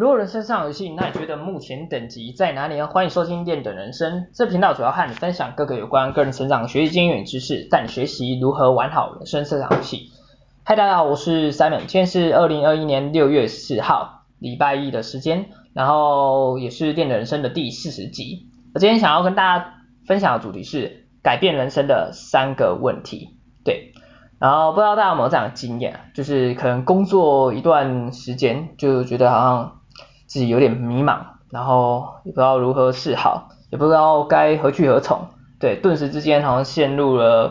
如果人生上游戏，那你觉得目前等级在哪里呢？欢迎收听练的人生，这频道主要和你分享各个有关个人成长、学习经验与知识，带你学习如何玩好人生这场游戏。嗨，大家好，我是 Simon，今天是二零二一年六月四号，礼拜一的时间，然后也是练的人生的第四十集。我今天想要跟大家分享的主题是改变人生的三个问题，对。然后不知道大家有没有这样的经验，就是可能工作一段时间就觉得好像。自己有点迷茫，然后也不知道如何是好，也不知道该何去何从，对，顿时之间好像陷入了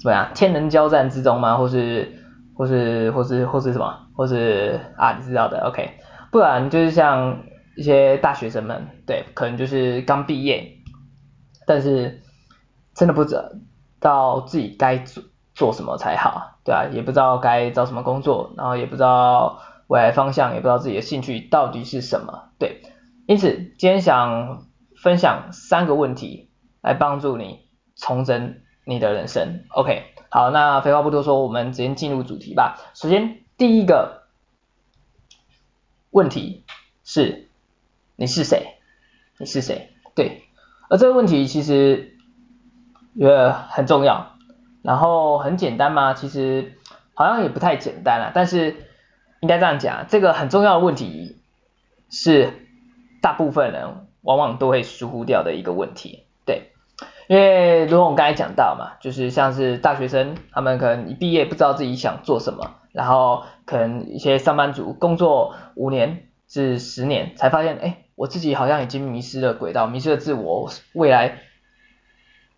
怎么样天人交战之中吗？或是或是或是或是什么？或是啊，你知道的，OK，不然就是像一些大学生们，对，可能就是刚毕业，但是真的不知道自己该做做什么才好，对啊，也不知道该找什么工作，然后也不知道。未来方向也不知道自己的兴趣到底是什么，对，因此今天想分享三个问题来帮助你重整你的人生。OK，好，那废话不多说，我们直接进入主题吧。首先第一个问题是你是谁？你是谁？对，而这个问题其实也很重要，然后很简单吗？其实好像也不太简单啊，但是。应该这样讲，这个很重要的问题是大部分人往往都会疏忽掉的一个问题，对，因为如果我刚才讲到嘛，就是像是大学生，他们可能一毕业不知道自己想做什么，然后可能一些上班族工作五年至十年才发现，哎，我自己好像已经迷失了轨道，迷失了自我，未来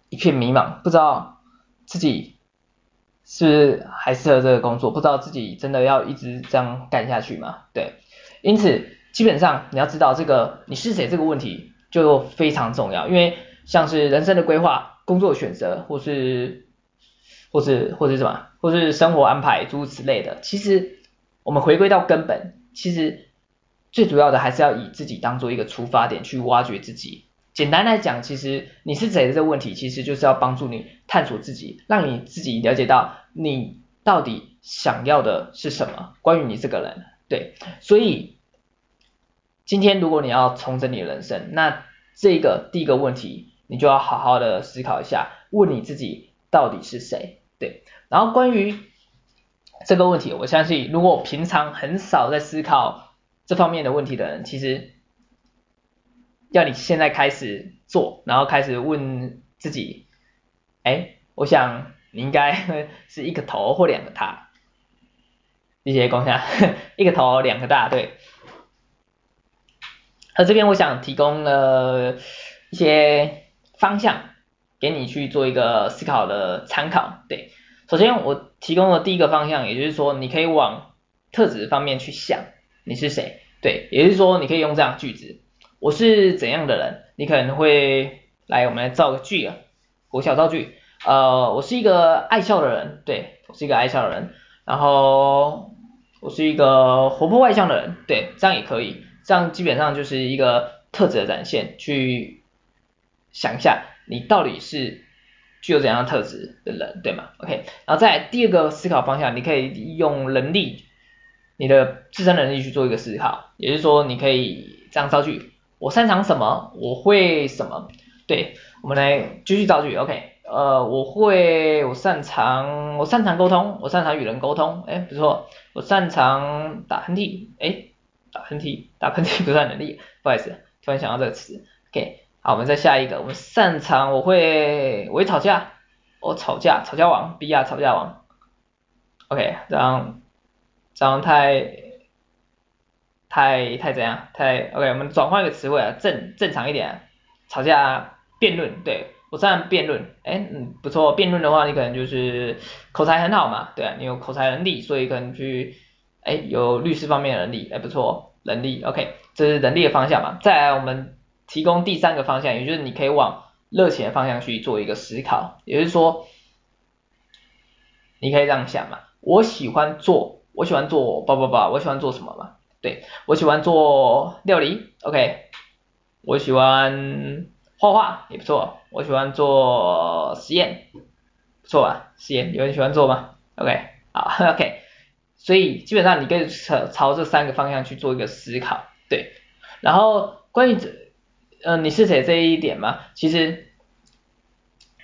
一片迷茫，不知道自己。是不是还适合这个工作？不知道自己真的要一直这样干下去吗？对，因此基本上你要知道这个你是谁这个问题就非常重要，因为像是人生的规划、工作选择，或是或是或是什么，或是生活安排诸如此类的，其实我们回归到根本，其实最主要的还是要以自己当做一个出发点去挖掘自己。简单来讲，其实你是谁的这个问题，其实就是要帮助你探索自己，让你自己了解到你到底想要的是什么，关于你这个人。对，所以今天如果你要重整你的人生，那这个第一个问题，你就要好好的思考一下，问你自己到底是谁。对，然后关于这个问题，我相信如果平常很少在思考这方面的问题的人，其实。要你现在开始做，然后开始问自己，哎，我想你应该 是一个头或两个大，谢谢光夏，一个头两个大，对。那这边我想提供了一些方向给你去做一个思考的参考，对。首先我提供的第一个方向，也就是说你可以往特质方面去想，你是谁，对，也就是说你可以用这样句子。我是怎样的人？你可能会来，我们来造个句啊，我小造句。呃，我是一个爱笑的人，对，我是一个爱笑的人。然后我是一个活泼外向的人，对，这样也可以。这样基本上就是一个特质的展现。去想一下，你到底是具有怎样的特质的人，对吗？OK。然后再第二个思考方向，你可以用能力，你的自身能力去做一个思考。也就是说，你可以这样造句。我擅长什么？我会什么？对，我们来继续造句。OK，呃，我会，我擅长，我擅长沟通，我擅长与人沟通。哎，不错，我擅长打喷嚏。哎，打喷嚏，打喷嚏 不算能力，不好意思，突然想到这个词。OK，好，我们再下一个，我们擅长，我会，我会吵架，我吵架，吵架王，B R 吵架王。OK，这样，这样太。太太怎样？太 OK，我们转换一个词汇啊，正正常一点，吵架辩论，对，我算辩论，哎，嗯，不错，辩论的话，你可能就是口才很好嘛，对啊，你有口才能力，所以可能去，哎，有律师方面的能力，哎，不错，能力，OK，这是能力的方向嘛。再来，我们提供第三个方向，也就是你可以往热情的方向去做一个思考，也就是说，你可以这样想嘛，我喜欢做，我喜欢做，叭叭叭，我喜欢做什么嘛？对，我喜欢做料理，OK，我喜欢画画也不错，我喜欢做实验，不错吧？实验有人喜欢做吗？OK，好，OK，所以基本上你可以朝朝这三个方向去做一个思考，对。然后关于这，呃，你是谁这一点嘛？其实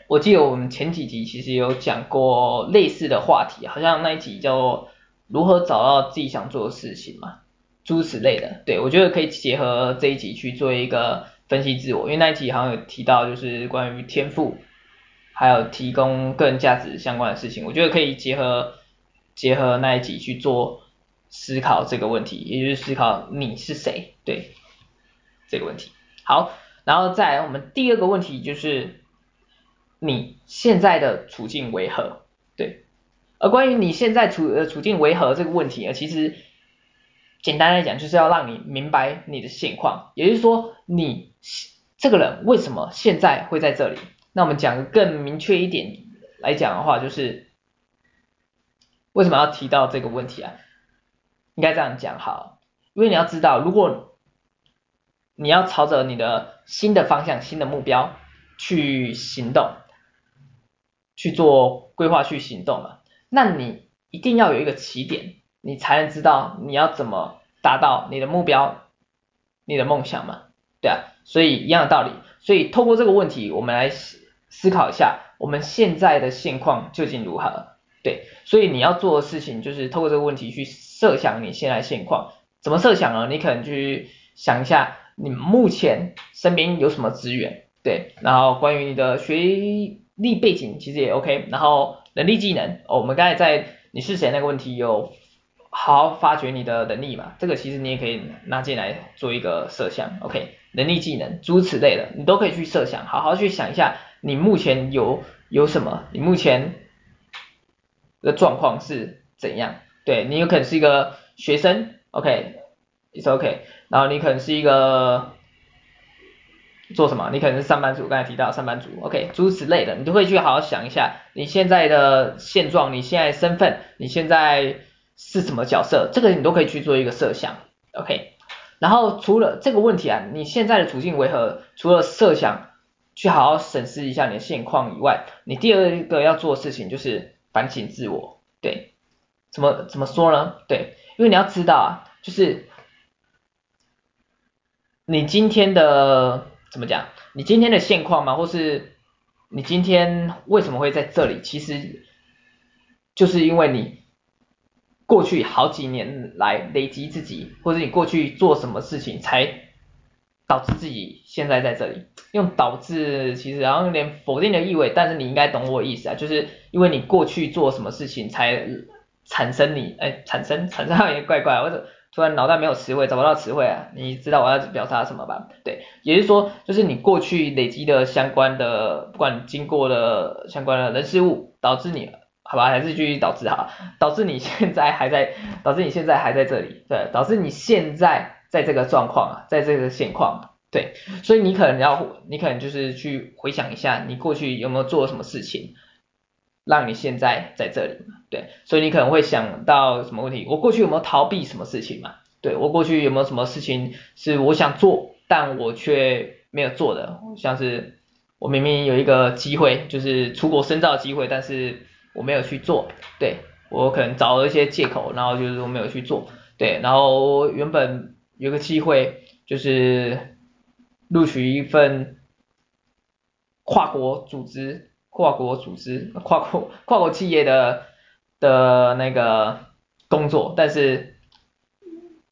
我记得我们前几集其实有讲过类似的话题，好像那一集叫如何找到自己想做的事情嘛，诸如此类的。对，我觉得可以结合这一集去做一个分析自我，因为那一集好像有提到就是关于天赋，还有提供个人价值相关的事情，我觉得可以结合结合那一集去做思考这个问题，也就是思考你是谁，对。这个问题好，然后再来我们第二个问题就是你现在的处境为何？对，而关于你现在处呃处境为何这个问题啊，其实简单来讲就是要让你明白你的现况，也就是说你这个人为什么现在会在这里？那我们讲更明确一点来讲的话，就是为什么要提到这个问题啊？应该这样讲好，因为你要知道如果你要朝着你的新的方向、新的目标去行动，去做规划、去行动嘛。那你一定要有一个起点，你才能知道你要怎么达到你的目标、你的梦想嘛。对啊，所以一样的道理。所以透过这个问题，我们来思考一下，我们现在的现况究竟如何？对，所以你要做的事情就是透过这个问题去设想你现在现况。怎么设想呢？你可能去想一下。你目前身边有什么资源？对，然后关于你的学历背景其实也 OK，然后能力技能，哦，我们刚才在你是谁那个问题有好好发掘你的能力嘛？这个其实你也可以拿进来做一个设想，OK，能力技能诸此类的，你都可以去设想，好好去想一下你目前有有什么，你目前的状况是怎样？对，你有可能是一个学生，OK，It's OK。然后你可能是一个做什么？你可能是上班族，刚才提到上班族，OK，诸此类的，你都会去好好想一下你现在的现状，你现在身份，你现在是什么角色，这个你都可以去做一个设想，OK。然后除了这个问题啊，你现在的处境为何？除了设想，去好好审视一下你的现况以外，你第二个要做的事情就是反省自我，对，怎么怎么说呢？对，因为你要知道啊，就是。你今天的怎么讲？你今天的现况吗？或是你今天为什么会在这里？其实就是因为你过去好几年来累积自己，或者你过去做什么事情，才导致自己现在在这里。用导致其实好像有点否定的意味，但是你应该懂我意思啊，就是因为你过去做什么事情，才产生你哎，产生产生好像也怪怪，或者。突然脑袋没有词汇，找不到词汇啊！你知道我要表达什么吧？对，也就是说，就是你过去累积的相关的，不管经过的相关的人事物，导致你，好吧，还是继续导致哈，导致你现在还在，导致你现在还在这里，对，导致你现在在这个状况啊，在这个现况，对，所以你可能要，你可能就是去回想一下，你过去有没有做什么事情。让你现在在这里，对，所以你可能会想到什么问题？我过去有没有逃避什么事情嘛？对，我过去有没有什么事情是我想做，但我却没有做的？像是我明明有一个机会，就是出国深造的机会，但是我没有去做，对，我可能找了一些借口，然后就是我没有去做，对，然后原本有个机会就是录取一份跨国组织。跨国组织、跨国跨国企业的的那个工作，但是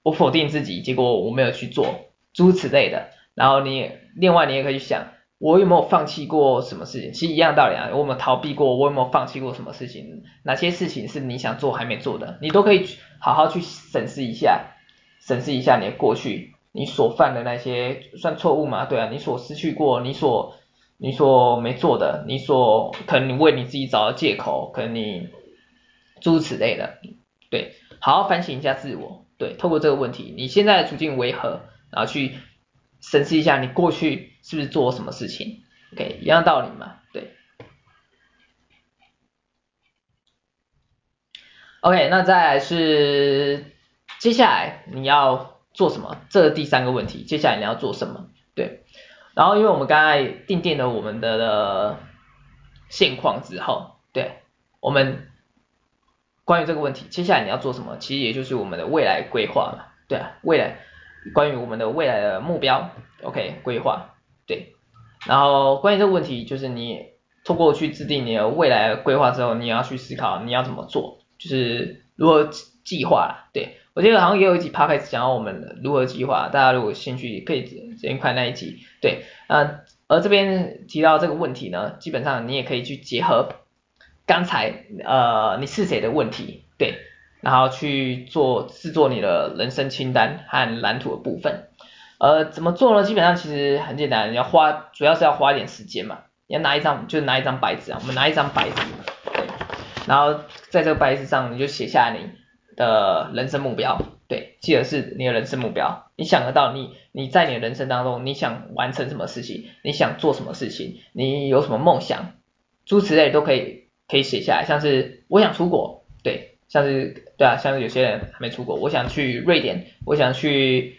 我否定自己，结果我没有去做，诸如此类的。然后你另外你也可以想，我有没有放弃过什么事情？其实一样道理啊，我有没有逃避过？我有没有放弃过什么事情？哪些事情是你想做还没做的？你都可以好好去审视一下，审视一下你的过去，你所犯的那些算错误吗？对啊，你所失去过，你所。你所没做的，你所可能你为你自己找的借口，可能你诸如此类的，对，好好反省一下自我，对，透过这个问题，你现在处境为何，然后去审视一下你过去是不是做什么事情，OK，一样道理嘛，对，OK，那再来是接下来你要做什么？这第三个问题，接下来你要做什么？对。然后，因为我们刚才定定了我们的的现况之后，对，我们关于这个问题，接下来你要做什么？其实也就是我们的未来规划嘛，对啊，未来关于我们的未来的目标，OK，规划，对。然后关于这个问题，就是你通过去制定你的未来规划之后，你要去思考你要怎么做，就是如何计划，对。我记得好像也有一集 podcast 讲到我们如何计划，大家如果有兴趣可以直接看那一集，对。啊，而这边提到这个问题呢，基本上你也可以去结合刚才呃你是谁的问题，对，然后去做制作你的人生清单和蓝图的部分。呃，怎么做呢？基本上其实很简单，你要花主要是要花一点时间嘛，你要拿一张就拿一张白纸啊，我们拿一张白纸，对，然后在这个白纸上你就写下你。的人生目标，对，记得是你的人生目标。你想得到你你在你的人生当中，你想完成什么事情，你想做什么事情，你有什么梦想，诸如此类都可以可以写下来。像是我想出国，对，像是对啊，像是有些人还没出国，我想去瑞典，我想去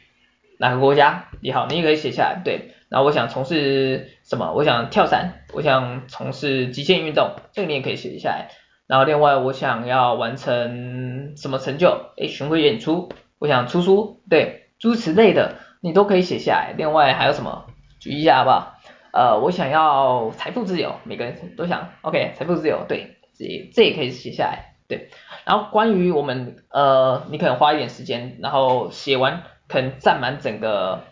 哪个国家也好，你也可以写下来，对。然后我想从事什么，我想跳伞，我想从事极限运动，这个你也可以写下来。然后另外我想要完成什么成就？诶，巡回演出，我想出书，对，诸如此类的你都可以写下来。另外还有什么？举一下好不好？呃，我想要财富自由，每个人都想，OK，财富自由，对，这这也可以写下来，对。然后关于我们呃，你可能花一点时间，然后写完可能占满整个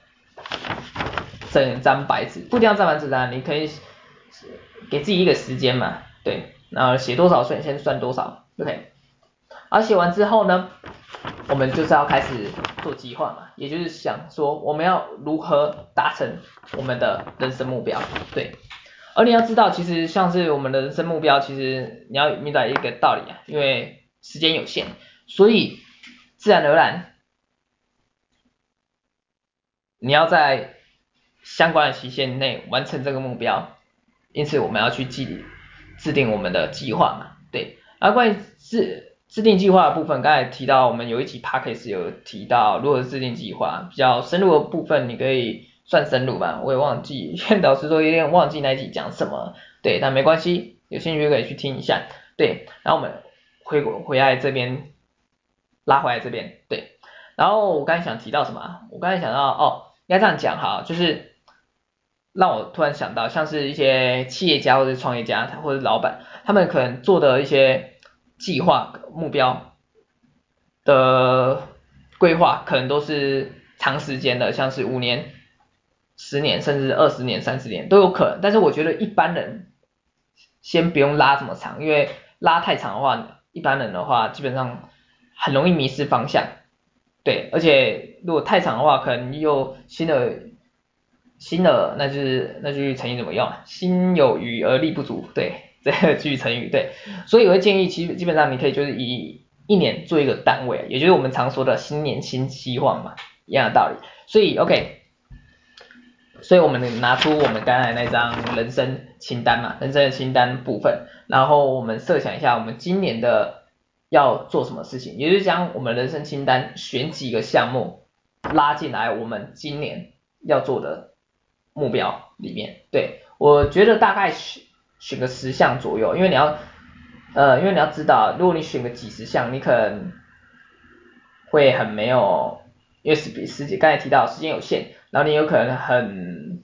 整张白纸，不一定要占满整张，你可以给自己一个时间嘛，对。然后写多少算先算多少，OK。而写完之后呢，我们就是要开始做计划嘛，也就是想说我们要如何达成我们的人生目标，对。而你要知道，其实像是我们的人生目标，其实你要明白一个道理啊，因为时间有限，所以自然而然你要在相关的期限内完成这个目标，因此我们要去记。制定我们的计划嘛，对。而关于制制定计划的部分，刚才提到我们有一集 podcast 有提到如何制定计划，比较深入的部分你可以算深入吧，我也忘记，因 为老师说有点忘记那一集讲什么，对，但没关系，有兴趣可以去听一下，对。然后我们回回来这边拉回来这边，对。然后我刚才想提到什么？我刚才想到哦，应该这样讲哈，就是。让我突然想到，像是一些企业家或者创业家，或者老板，他们可能做的一些计划目标的规划，可能都是长时间的，像是五年、十年，甚至二十年、三十年都有可能。但是我觉得一般人先不用拉这么长，因为拉太长的话，一般人的话基本上很容易迷失方向。对，而且如果太长的话，可能又新的。新的，那就是那句成语怎么用？心有余而力不足，对，这句成语对。所以我会建议，其实基本上你可以就是以一年做一个单位，也就是我们常说的新年新希望嘛，一样的道理。所以 OK，所以我们拿出我们刚才那张人生清单嘛，人生的清单部分，然后我们设想一下我们今年的要做什么事情，也就是将我们人生清单选几个项目拉进来，我们今年要做的。目标里面，对，我觉得大概选选个十项左右，因为你要，呃，因为你要知道，如果你选个几十项，你可能会很没有，因为是比时间刚才提到时间有限，然后你有可能很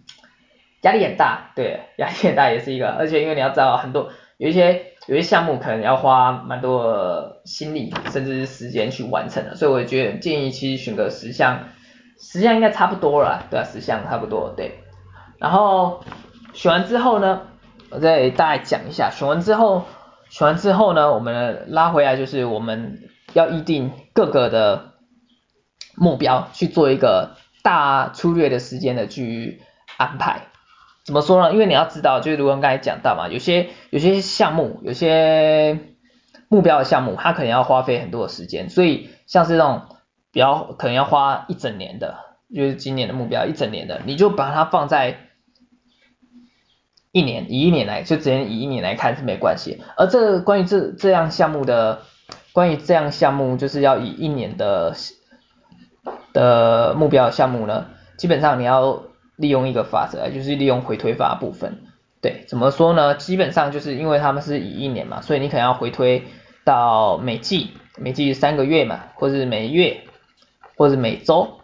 压力很大，对，压力很大也是一个，而且因为你要知道很多有一些有些项目可能要花蛮多心力甚至是时间去完成的，所以我觉得建议其实选个十项，十项应该差不多了，对啊，十项差不多，对。然后选完之后呢，我再大概讲一下，选完之后，选完之后呢，我们拉回来就是我们要预定各个的目标，去做一个大粗略的时间的去安排。怎么说呢？因为你要知道，就是如刚才讲到嘛，有些有些项目，有些目标的项目，它可能要花费很多的时间，所以像是那种比较可能要花一整年的，就是今年的目标一整年的，你就把它放在。一年以一年来，就直接以一年来看是没关系。而这关于这这样项目的，关于这样项目就是要以一年的的目标项目呢，基本上你要利用一个法则，就是利用回推法部分。对，怎么说呢？基本上就是因为他们是以一年嘛，所以你可能要回推到每季，每季三个月嘛，或是每月，或是每周，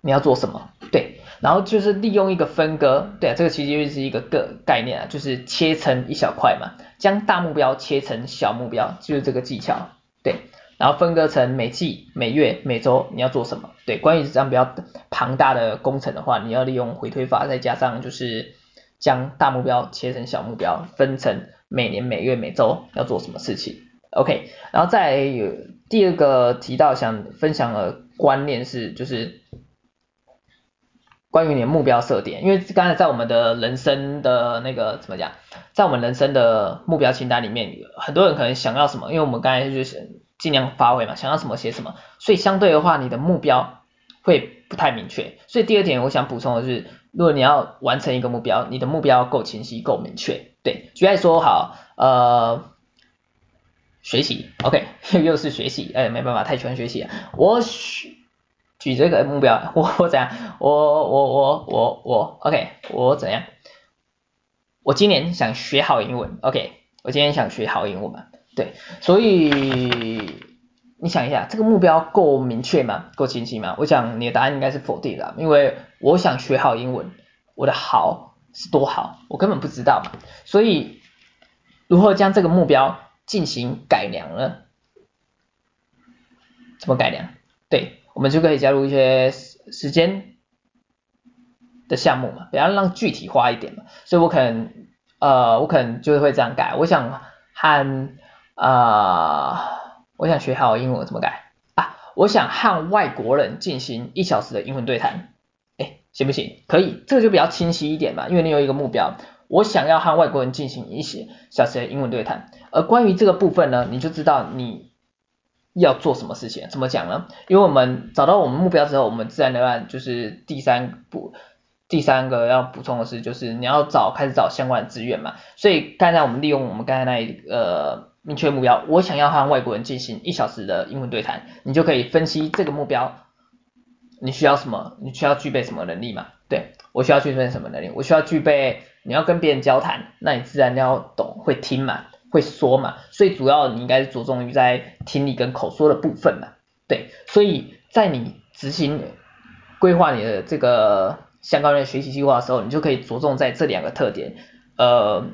你要做什么？对，然后就是利用一个分割，对啊，这个其实就是一个个概念啊，就是切成一小块嘛，将大目标切成小目标，就是这个技巧，对。然后分割成每季、每月、每周你要做什么？对，关于这样比较庞大的工程的话，你要利用回推法，再加上就是将大目标切成小目标，分成每年、每月、每周要做什么事情。OK，然后再有第二个提到想分享的观念是，就是关于你的目标设定，因为刚才在我们的人生的那个怎么讲，在我们人生的目标清单里面，很多人可能想要什么？因为我们刚才就是。尽量发挥嘛，想要什么写什么，所以相对的话，你的目标会不太明确。所以第二点，我想补充的是，如果你要完成一个目标，你的目标够清晰、够明确。对，举例说好，呃，学习，OK，又是学习，哎，没办法，太喜欢学习了。我举举这个目标，我 我怎样？我我我我我，OK，我怎样？我今年想学好英文，OK，我今年想学好英文嘛。对，所以你想一下，这个目标够明确吗？够清晰吗？我想你的答案应该是否定的，因为我想学好英文，我的好是多好，我根本不知道嘛。所以如何将这个目标进行改良呢？怎么改良？对，我们就可以加入一些时间的项目嘛，比较让具体化一点嘛。所以我可能呃，我可能就会这样改，我想和啊、我想学好英文怎么改啊？我想和外国人进行一小时的英文对谈，哎，行不行？可以，这个就比较清晰一点嘛，因为你有一个目标，我想要和外国人进行一些小时的英文对谈。而关于这个部分呢，你就知道你要做什么事情，怎么讲呢？因为我们找到我们目标之后，我们自然而然就是第三步，第三个要补充的是，就是你要找开始找相关的资源嘛。所以刚才我们利用我们刚才那一个。呃明确目标，我想要和外国人进行一小时的英文对谈，你就可以分析这个目标，你需要什么？你需要具备什么能力嘛？对，我需要具备什么能力？我需要具备你要跟别人交谈，那你自然要懂会听嘛，会说嘛，所以主要你应该是着重于在听力跟口说的部分嘛。对，所以在你执行规划你的这个相关的学习计划的时候，你就可以着重在这两个特点，呃，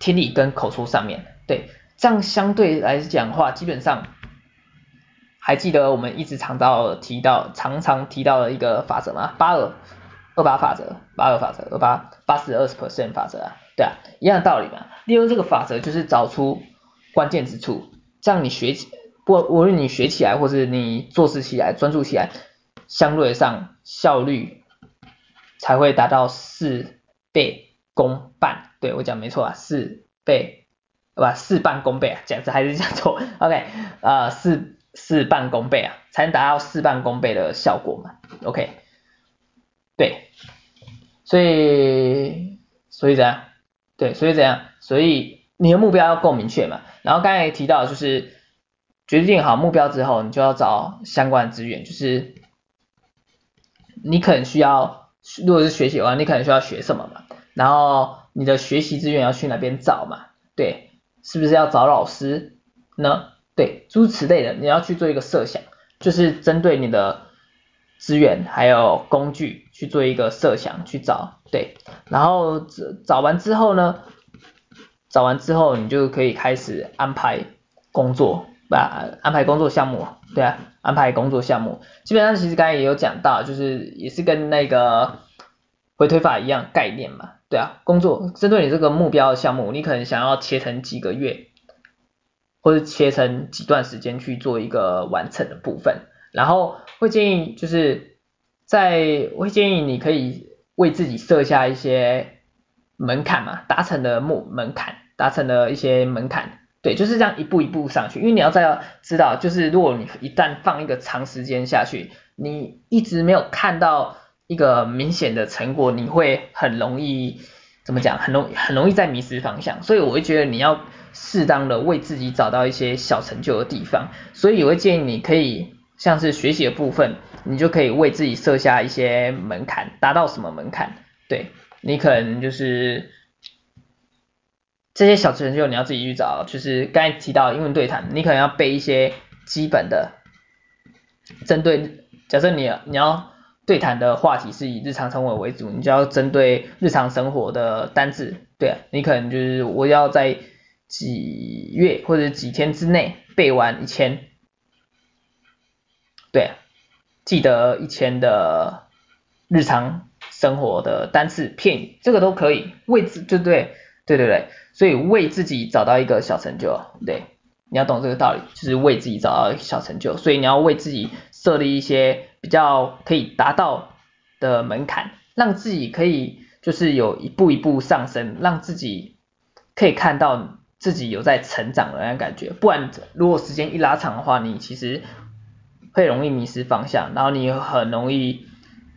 听力跟口说上面，对。这样相对来讲的话，基本上还记得我们一直常到提到、常常提到的一个法则吗？八二二八法则，八二法则，二八八十二十 percent 法则啊，对啊，一样的道理嘛。利用这个法则就是找出关键之处，这样你学起，不无论你学起来，或是你做事起来、专注起来，相对上效率才会达到事倍功半。对，我讲没错啊，事倍。对吧？事半功倍啊，讲这还是讲错。OK，呃，事事半功倍啊，才能达到事半功倍的效果嘛。OK，对，所以所以怎样？对，所以怎样？所以你的目标要够明确嘛。然后刚才也提到，就是决定好目标之后，你就要找相关资源，就是你可能需要，如果是学习的话，你可能需要学什么嘛？然后你的学习资源要去哪边找嘛？对。是不是要找老师呢？对，诸如此类的，你要去做一个设想，就是针对你的资源还有工具去做一个设想去找，对，然后找找完之后呢，找完之后你就可以开始安排工作，把安排工作项目，对啊，安排工作项目，基本上其实刚才也有讲到，就是也是跟那个回推法一样概念嘛。对啊，工作针对你这个目标的项目，你可能想要切成几个月，或者切成几段时间去做一个完成的部分。然后会建议就是在，会建议你可以为自己设下一些门槛嘛，达成的目门槛，达成的一些门槛。对，就是这样一步一步上去。因为你要再要知道，就是如果你一旦放一个长时间下去，你一直没有看到。一个明显的成果，你会很容易怎么讲？很容很容易再迷失方向，所以我会觉得你要适当的为自己找到一些小成就的地方，所以我会建议你可以像是学习的部分，你就可以为自己设下一些门槛，达到什么门槛？对，你可能就是这些小成就你要自己去找，就是刚才提到英文对谈，你可能要背一些基本的，针对假设你你要对谈的话题是以日常生活为主，你就要针对日常生活的单字，对啊，你可能就是我要在几月或者几天之内背完一千，对啊，记得一千的日常生活的单词片语，这个都可以，位置就对，对对对，所以为自己找到一个小成就，对，你要懂这个道理，就是为自己找到一个小成就，所以你要为自己设立一些比较可以达到的门槛，让自己可以就是有一步一步上升，让自己可以看到自己有在成长的那感觉，不然如果时间一拉长的话，你其实会容易迷失方向，然后你很容易。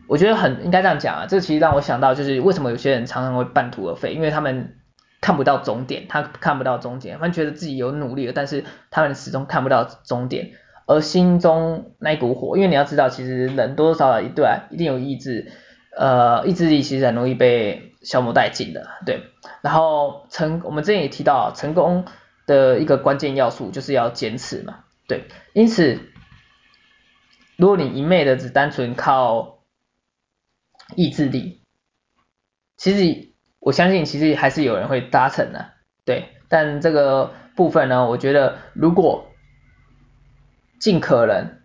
我觉得很应该这样讲啊，这其实让我想到就是为什么有些人常常会半途而废，因为他们看不到终点，他看不到终点，他们觉得自己有努力了，但是他们始终看不到终点，而心中那一股火，因为你要知道，其实人多多少少一对，一定有意志，呃，意志力其实很容易被消磨殆尽的，对。然后成，我们之前也提到，成功的一个关键要素就是要坚持嘛，对。因此，如果你一昧的只单纯靠意志力，其实我相信，其实还是有人会达成的，对。但这个部分呢，我觉得如果尽可能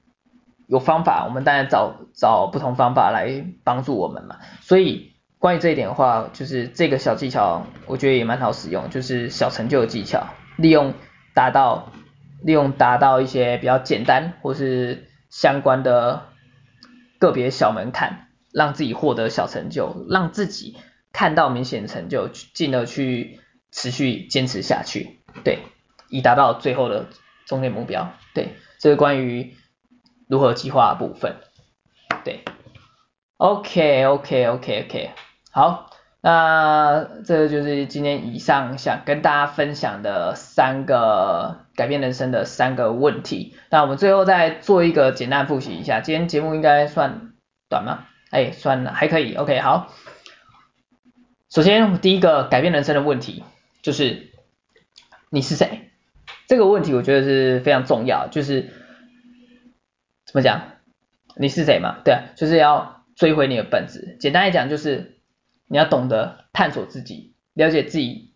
有方法，我们当然找找不同方法来帮助我们嘛。所以关于这一点的话，就是这个小技巧，我觉得也蛮好使用，就是小成就的技巧，利用达到利用达到一些比较简单或是相关的个别小门槛。让自己获得小成就，让自己看到明显成就，进而去持续坚持下去，对，以达到最后的终点目标，对，这是关于如何计划部分，对，OK OK OK OK，好，那这就是今天以上想跟大家分享的三个改变人生的三个问题，那我们最后再做一个简单复习一下，今天节目应该算短吗？哎，算了，还可以，OK，好。首先，第一个改变人生的问题就是你是谁？这个问题我觉得是非常重要，就是怎么讲？你是谁嘛？对啊，就是要追回你的本质。简单来讲，就是你要懂得探索自己，了解自己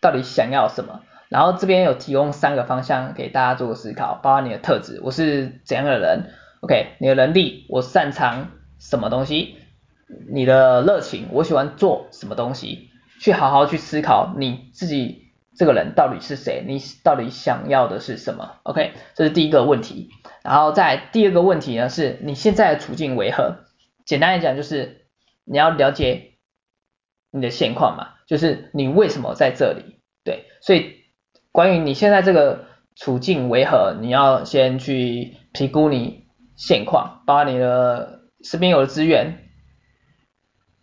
到底想要什么。然后这边有提供三个方向给大家做个思考，包括你的特质，我是怎样的人？OK，你的能力，我擅长。什么东西？你的热情，我喜欢做什么东西？去好好去思考你自己这个人到底是谁？你到底想要的是什么？OK，这是第一个问题。然后再第二个问题呢，是你现在的处境为何？简单来讲就是你要了解你的现况嘛，就是你为什么在这里？对，所以关于你现在这个处境为何，你要先去评估你现况，包括你的。身边有的资源、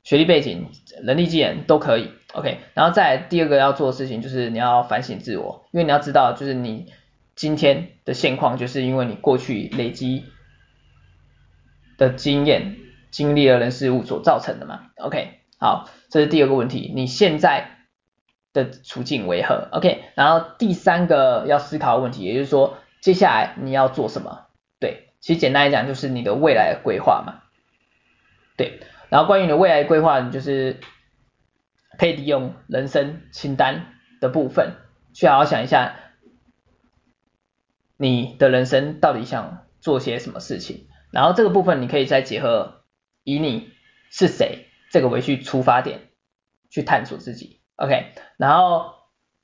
学历背景、能力技能都可以，OK。然后再来第二个要做的事情就是你要反省自我，因为你要知道，就是你今天的现况，就是因为你过去累积的经验、经历了人事物所造成的嘛，OK。好，这是第二个问题，你现在的处境为何？OK。然后第三个要思考的问题，也就是说，接下来你要做什么？对，其实简单来讲，就是你的未来的规划嘛。对，然后关于你的未来规划，你就是可以利用人生清单的部分，去好好想一下，你的人生到底想做些什么事情。然后这个部分你可以再结合以你是谁这个为去出发点，去探索自己。OK，然后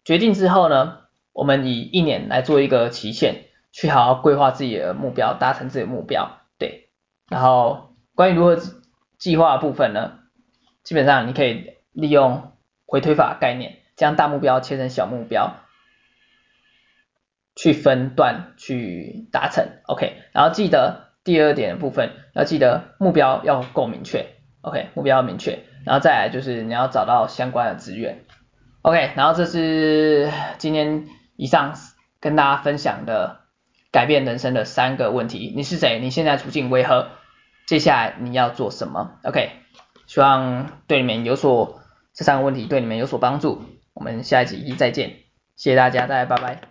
决定之后呢，我们以一年来做一个期限，去好好规划自己的目标，达成自己的目标。对，然后关于如何。计划部分呢，基本上你可以利用回推法概念，将大目标切成小目标，去分段去达成，OK。然后记得第二点的部分，要记得目标要够明确，OK，目标要明确。然后再来就是你要找到相关的资源，OK。然后这是今天以上跟大家分享的改变人生的三个问题，你是谁？你现在处境为何？接下来你要做什么？OK，希望对你们有所，这三个问题对你们有所帮助。我们下一集再见，谢谢大家，大家拜拜。